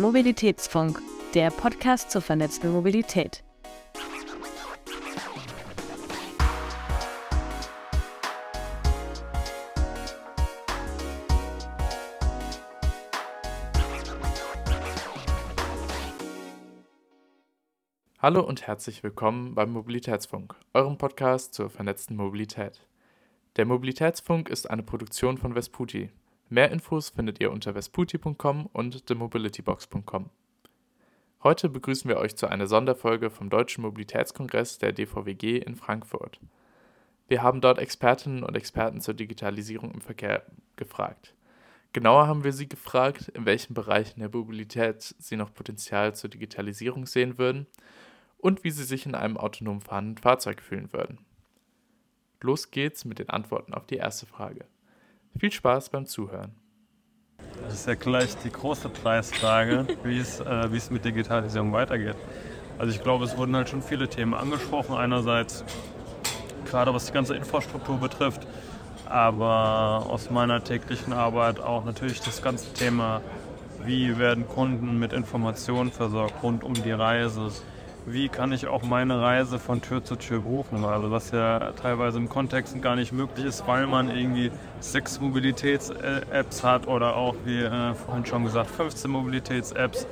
Mobilitätsfunk, der Podcast zur vernetzten Mobilität. Hallo und herzlich willkommen beim Mobilitätsfunk, eurem Podcast zur vernetzten Mobilität. Der Mobilitätsfunk ist eine Produktion von Vesputi. Mehr Infos findet ihr unter vesputi.com und themobilitybox.com. Heute begrüßen wir euch zu einer Sonderfolge vom Deutschen Mobilitätskongress der DVWG in Frankfurt. Wir haben dort Expertinnen und Experten zur Digitalisierung im Verkehr gefragt. Genauer haben wir sie gefragt, in welchen Bereichen der Mobilität sie noch Potenzial zur Digitalisierung sehen würden und wie sie sich in einem autonom fahrenden Fahrzeug fühlen würden. Los geht's mit den Antworten auf die erste Frage. Viel Spaß beim Zuhören. Das ist ja gleich die große Preisfrage, wie es, äh, wie es mit Digitalisierung weitergeht. Also ich glaube, es wurden halt schon viele Themen angesprochen. Einerseits gerade was die ganze Infrastruktur betrifft, aber aus meiner täglichen Arbeit auch natürlich das ganze Thema, wie werden Kunden mit Informationen versorgt rund um die Reise, wie kann ich auch meine Reise von Tür zu Tür buchen. Also was ja teilweise im Kontext gar nicht möglich ist, weil man irgendwie sechs Mobilitäts-Apps hat oder auch, wie äh, vorhin schon gesagt, 15 Mobilitäts-Apps.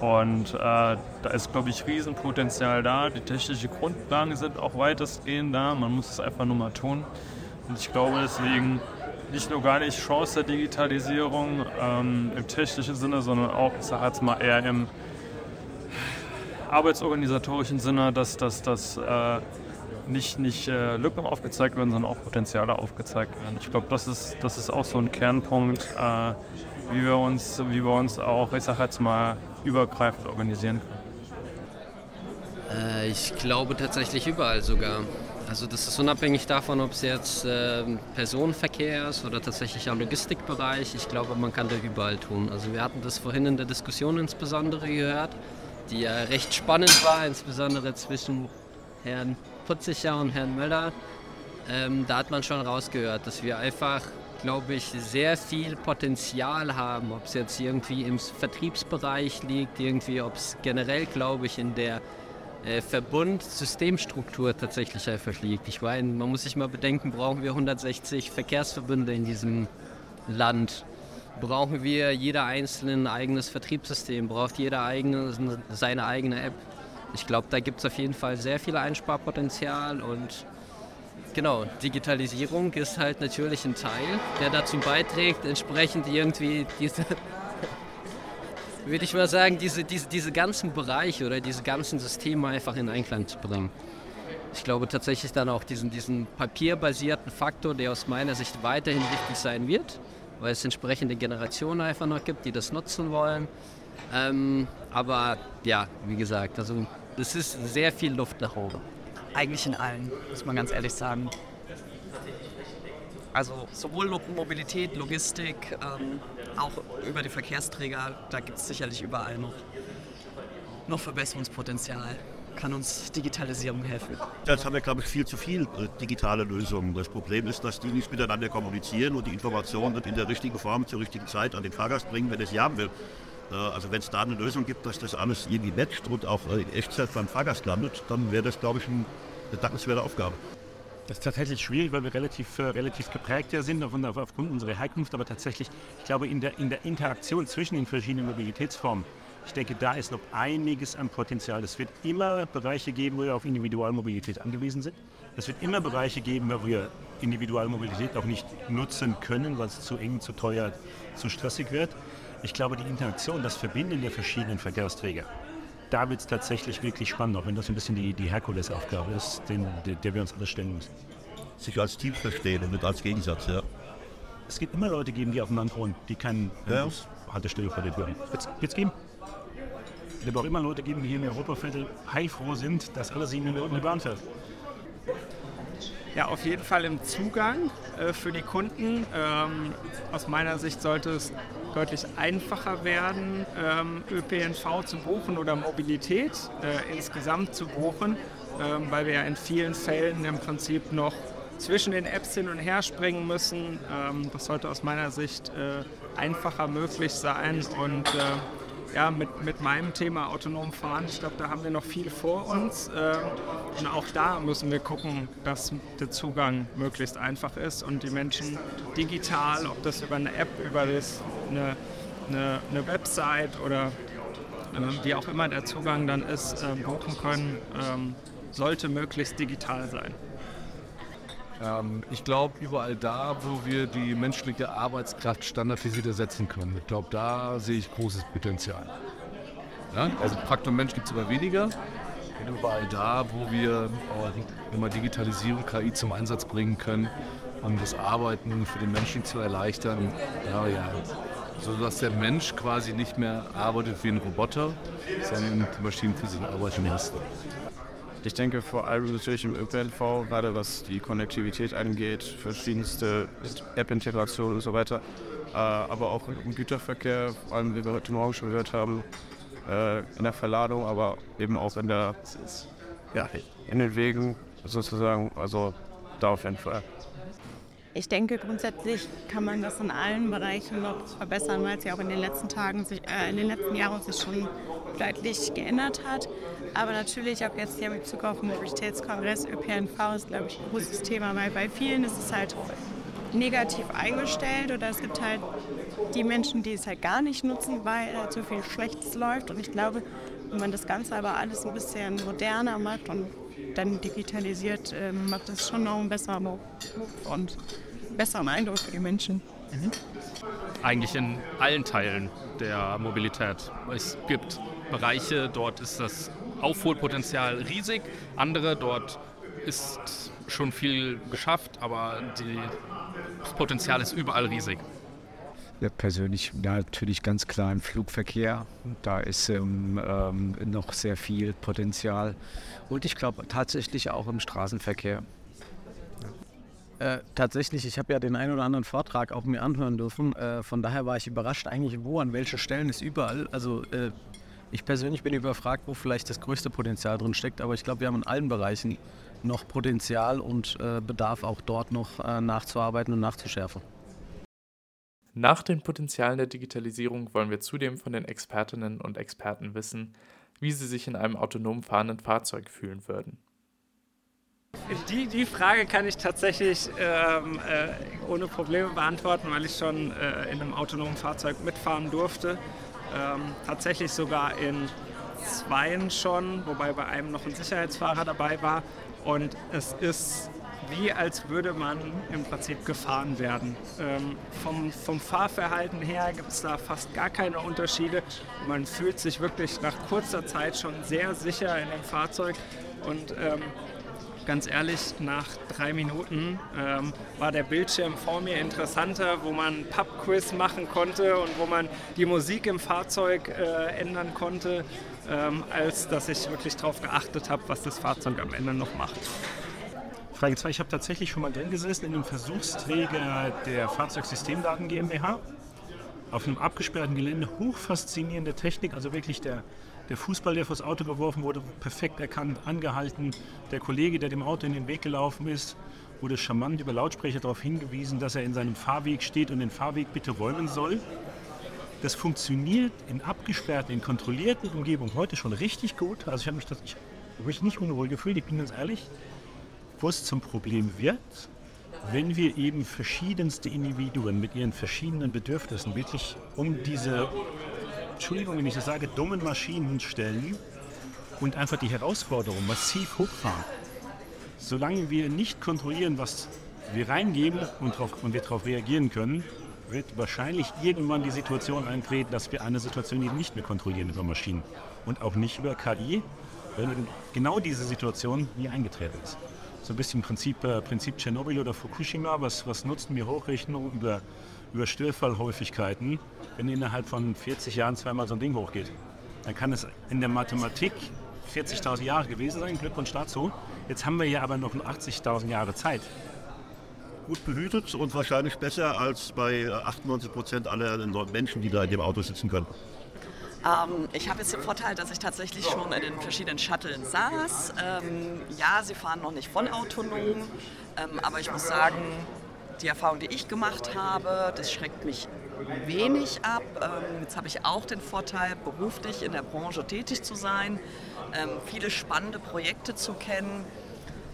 Und äh, da ist, glaube ich, Riesenpotenzial da. Die technischen Grundlagen sind auch weitestgehend da. Man muss es einfach nur mal tun. Und ich glaube deswegen nicht nur gar nicht Chance der Digitalisierung ähm, im technischen Sinne, sondern auch, ich sage jetzt mal eher im arbeitsorganisatorischen Sinne, dass, dass, dass äh, nicht, nicht äh, Lücken aufgezeigt werden, sondern auch Potenziale aufgezeigt werden. Ich glaube, das ist, das ist auch so ein Kernpunkt, äh, wie, wir uns, wie wir uns auch, ich sage jetzt mal, übergreifend organisieren können. Äh, ich glaube tatsächlich überall sogar. Also das ist unabhängig davon, ob es jetzt äh, Personenverkehr ist oder tatsächlich auch Logistikbereich. Ich glaube, man kann da überall tun. Also wir hatten das vorhin in der Diskussion insbesondere gehört die ja recht spannend war, insbesondere zwischen Herrn Putzicher und Herrn Möller. Ähm, da hat man schon rausgehört, dass wir einfach, glaube ich, sehr viel Potenzial haben, ob es jetzt irgendwie im Vertriebsbereich liegt, irgendwie, ob es generell, glaube ich, in der äh, Verbund-Systemstruktur tatsächlich einfach liegt. Ich meine, man muss sich mal bedenken, brauchen wir 160 Verkehrsverbünde in diesem Land brauchen wir jeder einzelne ein eigenes Vertriebssystem, braucht jeder eigene, seine eigene App. Ich glaube, da gibt es auf jeden Fall sehr viel Einsparpotenzial und genau, Digitalisierung ist halt natürlich ein Teil, der dazu beiträgt, entsprechend irgendwie diese, würde ich mal sagen, diese, diese, diese ganzen Bereiche oder diese ganzen Systeme einfach in Einklang zu bringen. Ich glaube tatsächlich dann auch diesen, diesen papierbasierten Faktor, der aus meiner Sicht weiterhin wichtig sein wird, weil es entsprechende Generationen einfach noch gibt, die das nutzen wollen. Ähm, aber ja, wie gesagt, also es ist sehr viel Luft nach oben. Eigentlich in allen, muss man ganz ehrlich sagen. Also sowohl Mobilität, Logistik, ähm, auch über die Verkehrsträger, da gibt es sicherlich überall noch, noch Verbesserungspotenzial kann uns Digitalisierung helfen? Jetzt haben wir, glaube ich, viel zu viel äh, digitale Lösungen. Das Problem ist, dass die nicht miteinander kommunizieren und die Information wird in der richtigen Form zur richtigen Zeit an den Fahrgast bringen, wenn er sie haben will. Äh, also wenn es da eine Lösung gibt, dass das alles irgendwie matcht und auch in Echtzeit beim Fahrgast landet, dann wäre das, glaube ich, eine dankenswerte Aufgabe. Das ist tatsächlich schwierig, weil wir relativ, äh, relativ geprägt ja sind auf, aufgrund unserer Herkunft, aber tatsächlich, ich glaube, in der, in der Interaktion zwischen den verschiedenen Mobilitätsformen ich denke, da ist noch einiges an Potenzial. Es wird immer Bereiche geben, wo wir auf Individualmobilität angewiesen sind. Es wird immer Bereiche geben, wo wir Individualmobilität auch nicht nutzen können, weil es zu eng, zu teuer, zu stressig wird. Ich glaube, die Interaktion, das Verbinden der verschiedenen Verkehrsträger, da wird es tatsächlich wirklich spannend, auch wenn das ein bisschen die, die Herkulesaufgabe ist, den, der, der wir uns alle stellen müssen. Sich als Team verstehen und nicht als Gegensatz, ja. Es gibt immer Leute geben, die aufeinander wohnen, die keinen ja. Haltestelle vor der Tür haben. Wird es geben. Es wird auch immer Leute geben, die hier in Europaviertel heilfroh sind, dass alles ihnen in die Bahn fährt. Ja, auf jeden Fall im Zugang äh, für die Kunden. Ähm, aus meiner Sicht sollte es deutlich einfacher werden, ähm, ÖPNV zu buchen oder Mobilität äh, insgesamt zu buchen, ähm, weil wir ja in vielen Fällen im Prinzip noch zwischen den Apps hin und her springen müssen. Ähm, das sollte aus meiner Sicht äh, einfacher möglich sein und äh, ja, mit, mit meinem Thema autonom fahren, ich glaube, da haben wir noch viel vor uns. Ähm, und auch da müssen wir gucken, dass der Zugang möglichst einfach ist und die Menschen digital, ob das über eine App, über das, eine, eine, eine Website oder äh, wie auch immer der Zugang dann ist, äh, buchen können, ähm, sollte möglichst digital sein. Ähm, ich glaube, überall da, wo wir die menschliche Arbeitskraft standardisiert ersetzen können, ich glaube, da sehe ich großes Potenzial. Ja? Also Faktor Mensch gibt es aber weniger. Überall da, wo wir immer Digitalisierung, KI zum Einsatz bringen können, um das Arbeiten für den Menschen zu erleichtern, ja, ja, sodass der Mensch quasi nicht mehr arbeitet wie ein Roboter, sondern die Maschinen für sich arbeiten müssen. Ich denke vor allem natürlich im ÖPNV, gerade was die Konnektivität angeht, verschiedenste App-Integrationen und so weiter, äh, aber auch im Güterverkehr, vor allem wie wir heute Morgen schon gehört haben, äh, in der Verladung, aber eben auch in, der, ja, in den Wegen sozusagen, also da auf jeden Fall. Ich denke, grundsätzlich kann man das in allen Bereichen noch verbessern, weil es ja auch in den letzten Tagen, sich, äh, in den letzten Jahren sich schon deutlich geändert hat. Aber natürlich auch jetzt hier mit Bezug auf den Mobilitätskongress, ÖPNV ist, glaube ich, ein großes Thema, weil bei vielen ist es halt negativ eingestellt oder es gibt halt die Menschen, die es halt gar nicht nutzen, weil halt so viel Schlechtes läuft. Und ich glaube, wenn man das Ganze aber alles ein bisschen moderner macht und dann digitalisiert, äh, macht das schon noch einen besseren und besseren Eindruck für die Menschen. Mhm. Eigentlich in allen Teilen der Mobilität. Es gibt Bereiche, dort ist das Aufholpotenzial riesig, andere, dort ist schon viel geschafft, aber die, das Potenzial ist überall riesig. Ja, persönlich natürlich ganz klar im Flugverkehr. Da ist ähm, ähm, noch sehr viel Potenzial. Und ich glaube tatsächlich auch im Straßenverkehr. Äh, tatsächlich, ich habe ja den einen oder anderen Vortrag auch mir anhören dürfen. Äh, von daher war ich überrascht eigentlich, wo, an welchen Stellen ist überall. Also äh, ich persönlich bin überfragt, wo vielleicht das größte Potenzial drin steckt. Aber ich glaube, wir haben in allen Bereichen noch Potenzial und äh, Bedarf auch dort noch äh, nachzuarbeiten und nachzuschärfen. Nach den Potenzialen der Digitalisierung wollen wir zudem von den Expertinnen und Experten wissen, wie sie sich in einem autonom fahrenden Fahrzeug fühlen würden. Die, die Frage kann ich tatsächlich ähm, äh, ohne Probleme beantworten, weil ich schon äh, in einem autonomen Fahrzeug mitfahren durfte. Ähm, tatsächlich sogar in zweien schon, wobei bei einem noch ein Sicherheitsfahrer dabei war. Und es ist wie als würde man im Prinzip gefahren werden. Ähm, vom, vom Fahrverhalten her gibt es da fast gar keine Unterschiede. Man fühlt sich wirklich nach kurzer Zeit schon sehr sicher in dem Fahrzeug und ähm, ganz ehrlich, nach drei Minuten ähm, war der Bildschirm vor mir interessanter, wo man Pub-Quiz machen konnte und wo man die Musik im Fahrzeug äh, ändern konnte, ähm, als dass ich wirklich darauf geachtet habe, was das Fahrzeug am Ende noch macht. Frage 2. Ich habe tatsächlich schon mal drin gesessen in einem Versuchsträger der Fahrzeugsystemdaten GmbH. Auf einem abgesperrten Gelände, hochfaszinierende Technik, also wirklich der, der Fußball, der vors Auto geworfen wurde, perfekt erkannt, angehalten. Der Kollege, der dem Auto in den Weg gelaufen ist, wurde charmant über Lautsprecher darauf hingewiesen, dass er in seinem Fahrweg steht und den Fahrweg bitte räumen soll. Das funktioniert in abgesperrten, in kontrollierten Umgebungen heute schon richtig gut. Also ich habe mich, ich, mich nicht unwohl gefühlt, ich bin ganz ehrlich es zum Problem wird, wenn wir eben verschiedenste Individuen mit ihren verschiedenen Bedürfnissen wirklich um diese, Entschuldigung, wenn ich das sage, dummen Maschinen stellen und einfach die Herausforderung massiv hochfahren. Solange wir nicht kontrollieren, was wir reingeben und, drauf, und wir darauf reagieren können, wird wahrscheinlich irgendwann die Situation eintreten, dass wir eine Situation nicht mehr kontrollieren über Maschinen und auch nicht über KI, wenn genau diese Situation nie eingetreten ist so ein bisschen Prinzip, äh, Prinzip Tschernobyl oder Fukushima, was, was nutzen wir Hochrechnungen über, über Störfallhäufigkeiten, wenn innerhalb von 40 Jahren zweimal so ein Ding hochgeht. Dann kann es in der Mathematik 40.000 Jahre gewesen sein, Glückwunsch dazu. Jetzt haben wir ja aber noch 80.000 Jahre Zeit. Gut behütet und wahrscheinlich besser als bei 98 Prozent aller Menschen, die da in dem Auto sitzen können. Ähm, ich habe jetzt den Vorteil, dass ich tatsächlich schon in den verschiedenen Shuttles saß. Ähm, ja, sie fahren noch nicht vollautonom, ähm, aber ich muss sagen, die Erfahrung, die ich gemacht habe, das schreckt mich wenig ab. Ähm, jetzt habe ich auch den Vorteil, beruflich in der Branche tätig zu sein, ähm, viele spannende Projekte zu kennen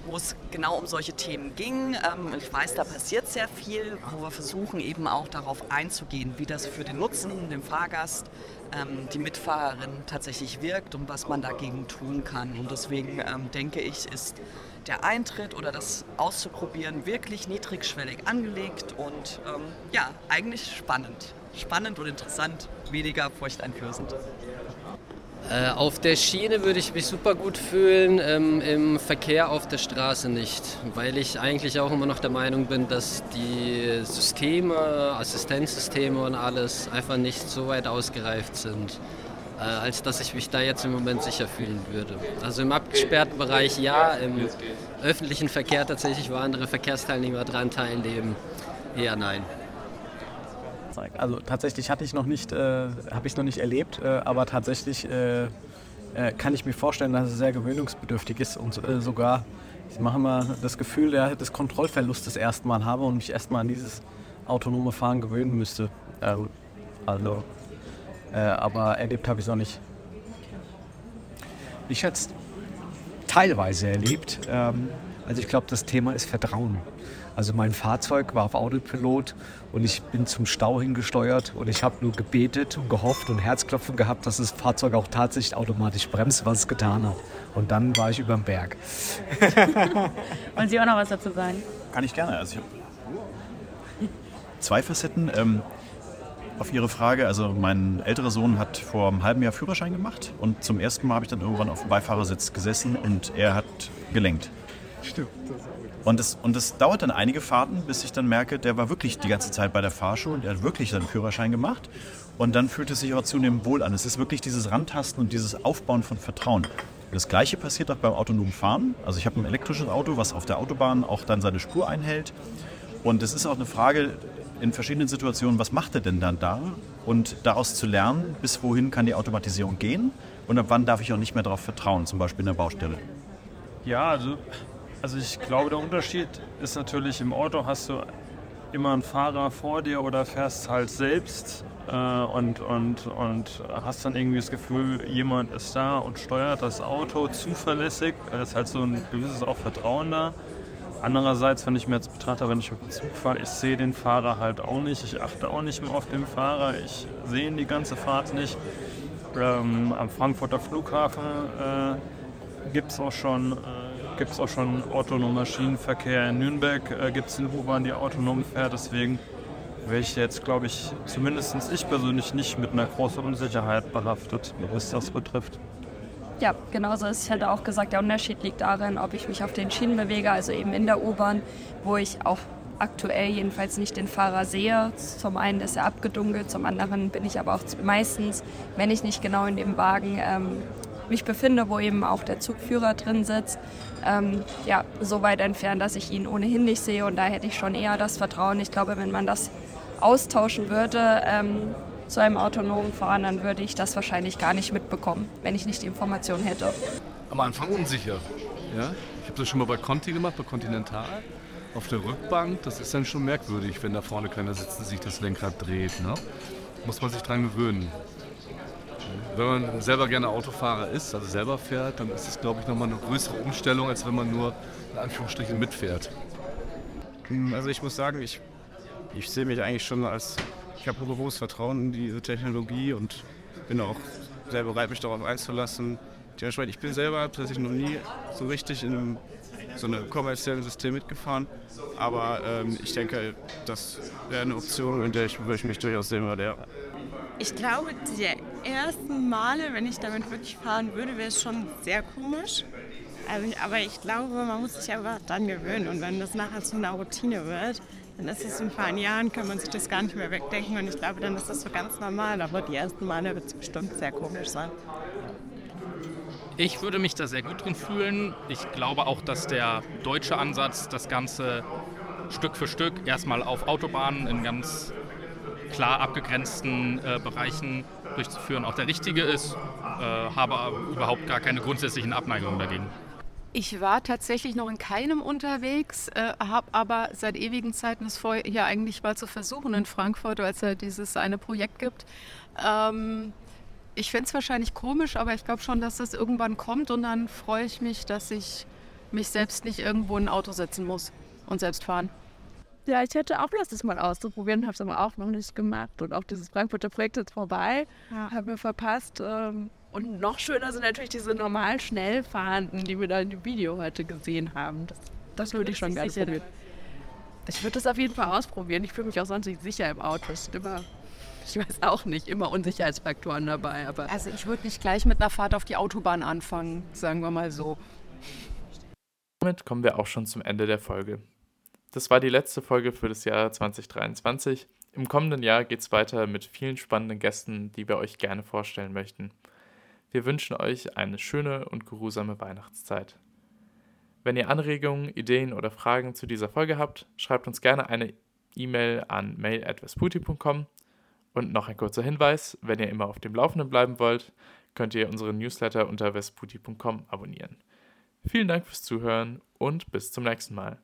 wo es genau um solche Themen ging. Ähm, ich weiß, da passiert sehr viel, wo wir versuchen eben auch darauf einzugehen, wie das für den Nutzenden, den Fahrgast, ähm, die Mitfahrerin tatsächlich wirkt und was man dagegen tun kann. Und deswegen ähm, denke ich, ist der Eintritt oder das auszuprobieren wirklich niedrigschwellig angelegt und ja, eigentlich spannend. Spannend und interessant, weniger furchteinflößend. Äh, auf der Schiene würde ich mich super gut fühlen, ähm, im Verkehr auf der Straße nicht, weil ich eigentlich auch immer noch der Meinung bin, dass die Systeme, Assistenzsysteme und alles einfach nicht so weit ausgereift sind, äh, als dass ich mich da jetzt im Moment sicher fühlen würde. Also im abgesperrten Bereich ja, im öffentlichen Verkehr tatsächlich, wo andere Verkehrsteilnehmer daran teilnehmen, eher nein. Fahrzeug. Also tatsächlich hatte ich noch nicht, äh, habe ich noch nicht erlebt, äh, aber tatsächlich äh, äh, kann ich mir vorstellen, dass es sehr gewöhnungsbedürftig ist und äh, sogar, ich mache mal das Gefühl der, des Kontrollverlustes erstmal habe und mich erstmal an dieses autonome Fahren gewöhnen müsste. Ähm, also, äh, aber erlebt habe ich es noch nicht. Ich hätte es teilweise erlebt. Ähm, also ich glaube, das Thema ist Vertrauen. Also mein Fahrzeug war auf Autopilot und ich bin zum Stau hingesteuert und ich habe nur gebetet und gehofft und Herzklopfen gehabt, dass das Fahrzeug auch tatsächlich automatisch bremst, was es getan hat. Und dann war ich über dem Berg. Wollen Sie auch noch was dazu sagen? Kann ich gerne. Also ich habe zwei Facetten. Ähm, auf Ihre Frage, also mein älterer Sohn hat vor einem halben Jahr Führerschein gemacht und zum ersten Mal habe ich dann irgendwann auf dem Beifahrersitz gesessen und er hat gelenkt. Stimmt. Und es, und es dauert dann einige Fahrten, bis ich dann merke, der war wirklich die ganze Zeit bei der Fahrschule der hat wirklich seinen Führerschein gemacht. Und dann fühlt es sich aber zunehmend wohl an. Es ist wirklich dieses Rantasten und dieses Aufbauen von Vertrauen. Das gleiche passiert auch beim autonomen Fahren. Also ich habe ein elektrisches Auto, was auf der Autobahn auch dann seine Spur einhält. Und es ist auch eine Frage in verschiedenen Situationen, was macht er denn dann da? Und daraus zu lernen, bis wohin kann die Automatisierung gehen und ab wann darf ich auch nicht mehr darauf vertrauen, zum Beispiel in der Baustelle. Ja, also also ich glaube, der Unterschied ist natürlich, im Auto hast du immer einen Fahrer vor dir oder fährst halt selbst äh, und, und, und hast dann irgendwie das Gefühl, jemand ist da und steuert das Auto zuverlässig. Da ist halt so ein gewisses auch Vertrauen da. Andererseits, wenn ich mir jetzt betrachte, wenn ich auf den Zug fahre, ich sehe den Fahrer halt auch nicht. Ich achte auch nicht mehr auf den Fahrer. Ich sehe ihn die ganze Fahrt nicht. Ähm, am Frankfurter Flughafen äh, gibt es auch schon äh, gibt es auch schon autonomen Maschinenverkehr. In Nürnberg äh, gibt es eine U-Bahn, die autonom fährt. Deswegen wäre ich jetzt, glaube ich, zumindest ich persönlich nicht mit einer großen Unsicherheit behaftet, was das betrifft. Ja, genauso ist. Ich hätte auch gesagt, der Unterschied liegt darin, ob ich mich auf den Schienen bewege, also eben in der U-Bahn, wo ich auch aktuell jedenfalls nicht den Fahrer sehe. Zum einen ist er abgedunkelt, zum anderen bin ich aber auch meistens, wenn ich nicht genau in dem Wagen ähm, mich befinde, wo eben auch der Zugführer drin sitzt, ähm, ja, so weit entfernt, dass ich ihn ohnehin nicht sehe. Und da hätte ich schon eher das Vertrauen. Ich glaube, wenn man das austauschen würde ähm, zu einem autonomen Fahren, dann würde ich das wahrscheinlich gar nicht mitbekommen, wenn ich nicht die Information hätte. Am Anfang unsicher. Ja? Ich habe das schon mal bei Conti gemacht, bei Continental. Auf der Rückbank, das ist dann schon merkwürdig, wenn da vorne keiner sitzt und sich das Lenkrad dreht. Ne? Muss man sich dran gewöhnen. Wenn man selber gerne Autofahrer ist, also selber fährt, dann ist es, glaube ich, nochmal eine größere Umstellung, als wenn man nur in Anführungsstrichen mitfährt. Hm, also ich muss sagen, ich, ich sehe mich eigentlich schon als, ich habe ein großes Vertrauen in diese Technologie und bin auch sehr bereit, mich darauf einzulassen. Ich bin selber tatsächlich noch nie so richtig in einem so einem kommerziellen System mitgefahren. Aber ähm, ich denke, das wäre eine Option, in der ich, ich mich durchaus sehen würde. Ja. Ich glaube, die ersten Male, wenn ich damit wirklich fahren würde, wäre es schon sehr komisch. Also, aber ich glaube, man muss sich einfach dann gewöhnen. Und wenn das nachher zu einer Routine wird, dann ist es in ein paar Jahren, kann man sich das gar nicht mehr wegdenken. Und ich glaube, dann ist das so ganz normal. Aber die ersten Male wird es bestimmt sehr komisch sein. Ich würde mich da sehr gut drin fühlen. Ich glaube auch, dass der deutsche Ansatz, das Ganze Stück für Stück erstmal auf Autobahnen in ganz klar abgegrenzten äh, Bereichen durchzuführen, auch der richtige ist. Äh, habe überhaupt gar keine grundsätzlichen Abneigungen dagegen. Ich war tatsächlich noch in keinem unterwegs, äh, habe aber seit ewigen Zeiten es vor, hier eigentlich mal zu versuchen in Frankfurt, weil es ja dieses eine Projekt gibt. Ähm, ich fände es wahrscheinlich komisch, aber ich glaube schon, dass das irgendwann kommt und dann freue ich mich, dass ich mich selbst nicht irgendwo in ein Auto setzen muss und selbst fahren. Ja, ich hätte auch Lust, das mal auszuprobieren, habe es aber auch noch nicht gemacht. Und auch dieses Frankfurter Projekt ist vorbei, ja. habe mir verpasst. Ähm, und noch schöner sind natürlich diese normal schnell fahrenden, die wir da in dem Video heute gesehen haben. Das, das würde ich schon gerne probieren. Ich würde das auf jeden Fall ausprobieren. Ich fühle mich auch sonst nicht sicher im Auto. Es sind immer, ich weiß auch nicht, immer Unsicherheitsfaktoren dabei. Aber also ich würde nicht gleich mit einer Fahrt auf die Autobahn anfangen, sagen wir mal so. Damit kommen wir auch schon zum Ende der Folge. Das war die letzte Folge für das Jahr 2023. Im kommenden Jahr geht es weiter mit vielen spannenden Gästen, die wir euch gerne vorstellen möchten. Wir wünschen euch eine schöne und geruhsame Weihnachtszeit. Wenn ihr Anregungen, Ideen oder Fragen zu dieser Folge habt, schreibt uns gerne eine E-Mail an mail.vesputi.com. Und noch ein kurzer Hinweis, wenn ihr immer auf dem Laufenden bleiben wollt, könnt ihr unseren Newsletter unter vesputi.com abonnieren. Vielen Dank fürs Zuhören und bis zum nächsten Mal.